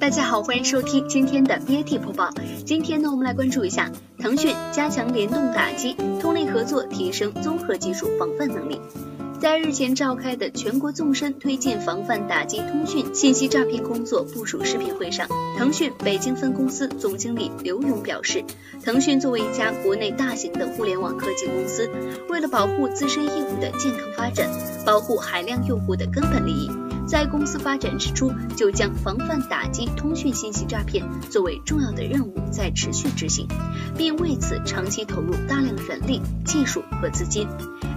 大家好，欢迎收听今天的 BAT 播报。今天呢，我们来关注一下腾讯加强联动打击，通力合作提升综合技术防范能力。在日前召开的全国纵深推进防范打击通讯信息诈骗工作部署视频会上，腾讯北京分公司总经理刘勇表示，腾讯作为一家国内大型的互联网科技公司，为了保护自身业务的健康发展，保护海量用户的根本利益。在公司发展之初，就将防范打击通讯信息诈骗作为重要的任务，在持续执行，并为此长期投入大量人力、技术和资金。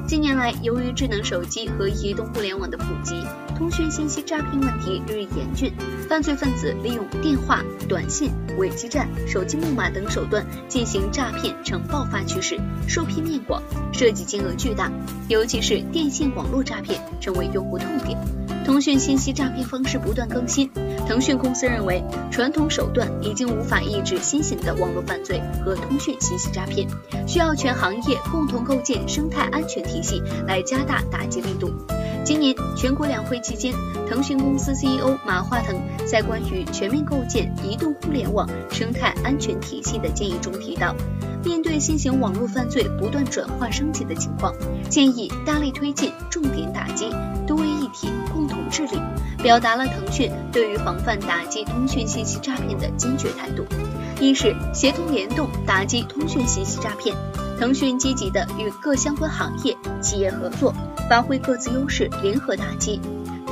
近年来，由于智能手机和移动互联网的普及，通讯信息诈骗问题日益严峻，犯罪分子利用电话、短信、伪基站、手机木马等手段进行诈骗呈爆发趋势，受骗面广，涉及金额巨大，尤其是电信网络诈骗成为用户痛点。通讯信息诈骗方式不断更新，腾讯公司认为，传统手段已经无法抑制新型的网络犯罪和通讯信息诈骗，需要全行业共同构建生态安全体系来加大打击力度。今年全国两会期间，腾讯公司 CEO 马化腾在关于全面构建移动互联网生态安全体系的建议中提到，面对新型网络犯罪不断转化升级的情况，建议大力推进重点打击，多为一体，共同治理，表达了腾讯对于防范打击通讯信息诈骗的坚决态度。一是协同联动打击通讯信息诈骗，腾讯积极的与各相关行业企业合作。发挥各自优势，联合打击。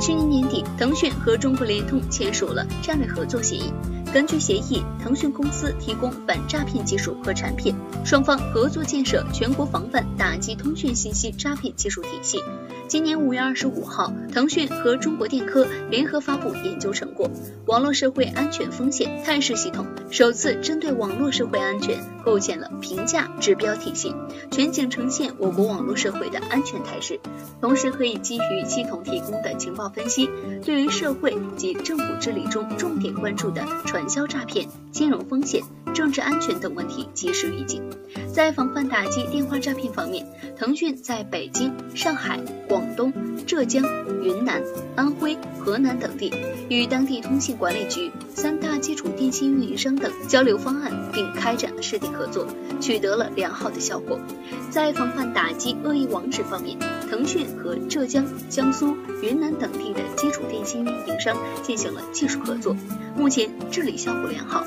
去年年底，腾讯和中国联通签署了战略合作协议。根据协议，腾讯公司提供反诈骗技术和产品，双方合作建设全国防范打击通讯信息诈骗技术体系。今年五月二十五号，腾讯和中国电科联合发布研究成果，网络社会安全风险探视系统首次针对网络社会安全构建了评价指标体系，全景呈现我国网络社会的安全态势，同时可以基于系统提供的情报分析，对于社会及政府治理中重点关注的传销诈骗、金融风险。政治安全等问题及时预警。在防范打击电话诈骗方面，腾讯在北京、上海、广广东、浙江、云南、安徽、河南等地，与当地通信管理局、三大基础电信运营商等交流方案，并开展了试点合作，取得了良好的效果。在防范打击恶意网址方面，腾讯和浙江、江苏、云南等地的基础电信运营商进行了技术合作，目前治理效果良好。